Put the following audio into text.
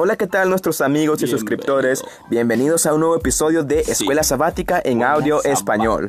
Hola, ¿qué tal nuestros amigos y suscriptores? Bienvenidos a un nuevo episodio de Escuela Sabática en Audio Español.